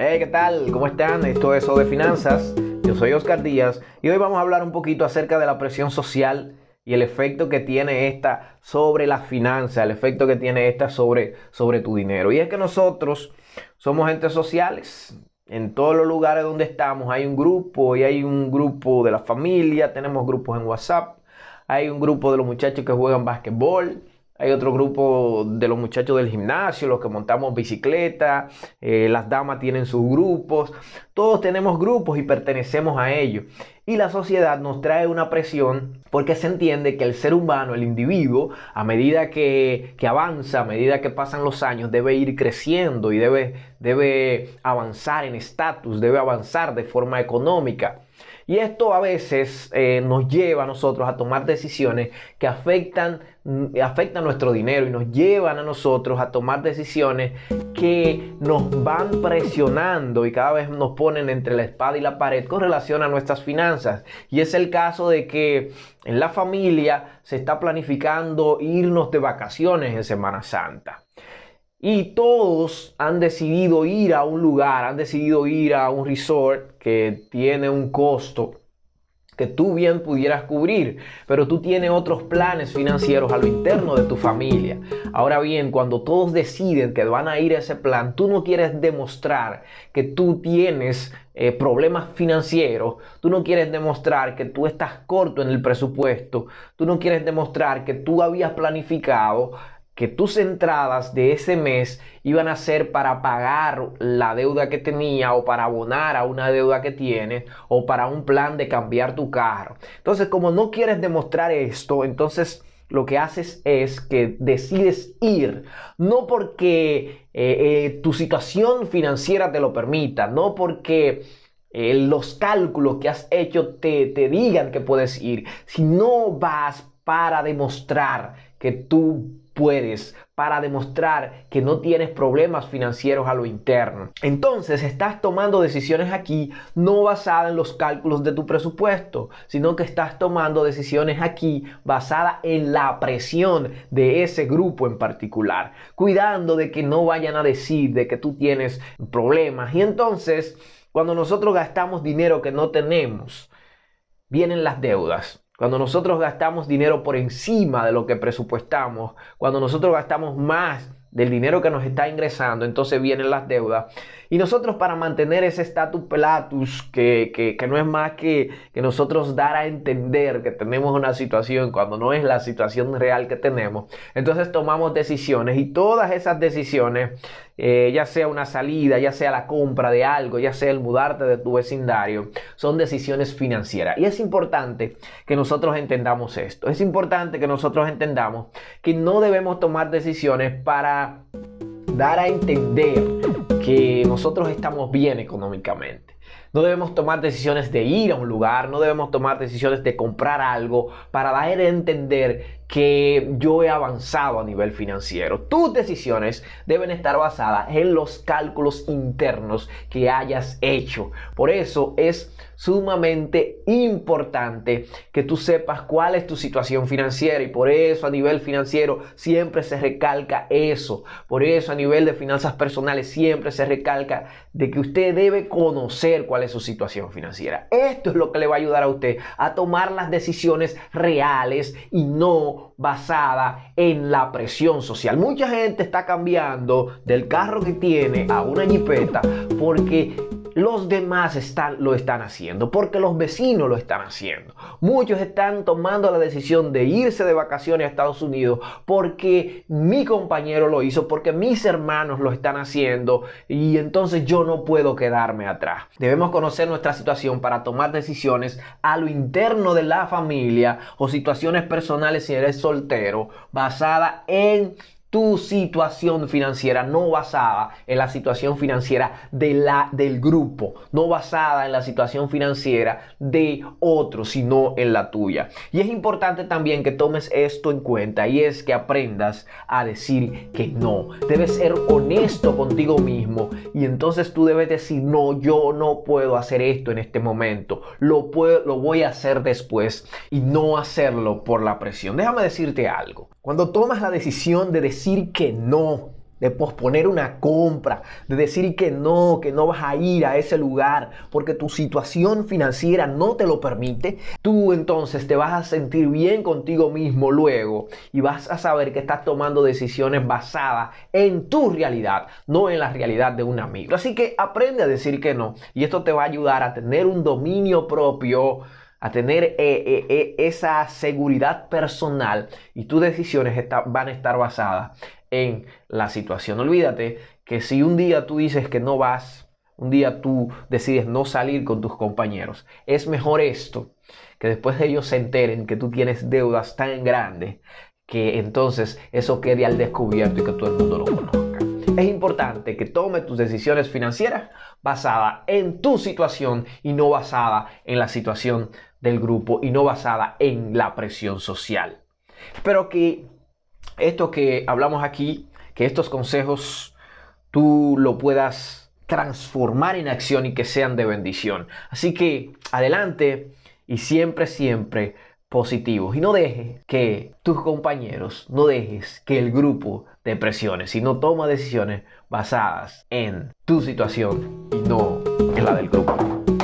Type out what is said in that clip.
Hey, ¿qué tal? ¿Cómo están? Esto es O de Finanzas. Yo soy Oscar Díaz y hoy vamos a hablar un poquito acerca de la presión social y el efecto que tiene esta sobre las finanzas, el efecto que tiene esta sobre, sobre tu dinero. Y es que nosotros somos entes sociales. En todos los lugares donde estamos hay un grupo y hay un grupo de la familia, tenemos grupos en WhatsApp, hay un grupo de los muchachos que juegan básquetbol, hay otro grupo de los muchachos del gimnasio, los que montamos bicicleta, eh, las damas tienen sus grupos, todos tenemos grupos y pertenecemos a ellos. Y la sociedad nos trae una presión porque se entiende que el ser humano, el individuo, a medida que, que avanza, a medida que pasan los años, debe ir creciendo y debe, debe avanzar en estatus, debe avanzar de forma económica. Y esto a veces eh, nos lleva a nosotros a tomar decisiones que afectan, afectan nuestro dinero y nos llevan a nosotros a tomar decisiones que nos van presionando y cada vez nos ponen entre la espada y la pared con relación a nuestras finanzas. Y es el caso de que en la familia se está planificando irnos de vacaciones en Semana Santa. Y todos han decidido ir a un lugar, han decidido ir a un resort que tiene un costo que tú bien pudieras cubrir, pero tú tienes otros planes financieros a lo interno de tu familia. Ahora bien, cuando todos deciden que van a ir a ese plan, tú no quieres demostrar que tú tienes eh, problemas financieros, tú no quieres demostrar que tú estás corto en el presupuesto, tú no quieres demostrar que tú habías planificado que tus entradas de ese mes iban a ser para pagar la deuda que tenía o para abonar a una deuda que tienes o para un plan de cambiar tu carro. Entonces, como no quieres demostrar esto, entonces lo que haces es que decides ir, no porque eh, eh, tu situación financiera te lo permita, no porque eh, los cálculos que has hecho te, te digan que puedes ir, sino vas para demostrar que tú puedes para demostrar que no tienes problemas financieros a lo interno. Entonces estás tomando decisiones aquí no basadas en los cálculos de tu presupuesto, sino que estás tomando decisiones aquí basadas en la presión de ese grupo en particular, cuidando de que no vayan a decir de que tú tienes problemas. Y entonces, cuando nosotros gastamos dinero que no tenemos, vienen las deudas. Cuando nosotros gastamos dinero por encima de lo que presupuestamos, cuando nosotros gastamos más del dinero que nos está ingresando, entonces vienen las deudas. Y nosotros para mantener ese status pelatus, que, que, no es más que, que nosotros dar a entender que tenemos una situación cuando no es la situación real que tenemos, entonces tomamos decisiones y todas esas decisiones eh, ya sea una salida, ya sea la compra de algo, ya sea el mudarte de tu vecindario, son decisiones financieras. Y es importante que nosotros entendamos esto. Es importante que nosotros entendamos que no debemos tomar decisiones para dar a entender que nosotros estamos bien económicamente. No debemos tomar decisiones de ir a un lugar, no debemos tomar decisiones de comprar algo para dar a entender que yo he avanzado a nivel financiero. Tus decisiones deben estar basadas en los cálculos internos que hayas hecho. Por eso es sumamente importante que tú sepas cuál es tu situación financiera y por eso a nivel financiero siempre se recalca eso. Por eso a nivel de finanzas personales siempre se recalca de que usted debe conocer cuál es su situación financiera. Esto es lo que le va a ayudar a usted a tomar las decisiones reales y no basada en la presión social. Mucha gente está cambiando del carro que tiene a una jipeta porque los demás están, lo están haciendo, porque los vecinos lo están haciendo. Muchos están tomando la decisión de irse de vacaciones a Estados Unidos porque mi compañero lo hizo, porque mis hermanos lo están haciendo y entonces yo no puedo quedarme atrás. Debemos conocer nuestra situación para tomar decisiones a lo interno de la familia o situaciones personales si eres soltero, basada en tu situación financiera no basada en la situación financiera de la, del grupo, no basada en la situación financiera de otro, sino en la tuya. Y es importante también que tomes esto en cuenta y es que aprendas a decir que no. Debes ser honesto contigo mismo y entonces tú debes decir, no, yo no puedo hacer esto en este momento, lo, puedo, lo voy a hacer después y no hacerlo por la presión. Déjame decirte algo. Cuando tomas la decisión de decir que no de posponer una compra, de decir que no, que no vas a ir a ese lugar porque tu situación financiera no te lo permite, tú entonces te vas a sentir bien contigo mismo luego y vas a saber que estás tomando decisiones basadas en tu realidad, no en la realidad de un amigo. Así que aprende a decir que no y esto te va a ayudar a tener un dominio propio a tener eh, eh, eh, esa seguridad personal y tus decisiones van a estar basadas en la situación. Olvídate que si un día tú dices que no vas, un día tú decides no salir con tus compañeros, es mejor esto, que después de ellos se enteren que tú tienes deudas tan grandes, que entonces eso quede al descubierto y que todo el mundo lo conozca. Es importante que tomes tus decisiones financieras basadas en tu situación y no basada en la situación del grupo y no basada en la presión social. Pero que esto que hablamos aquí, que estos consejos tú lo puedas transformar en acción y que sean de bendición. Así que adelante y siempre, siempre positivos. Y no dejes que tus compañeros, no dejes que el grupo te presione, sino toma decisiones basadas en tu situación y no en la del grupo.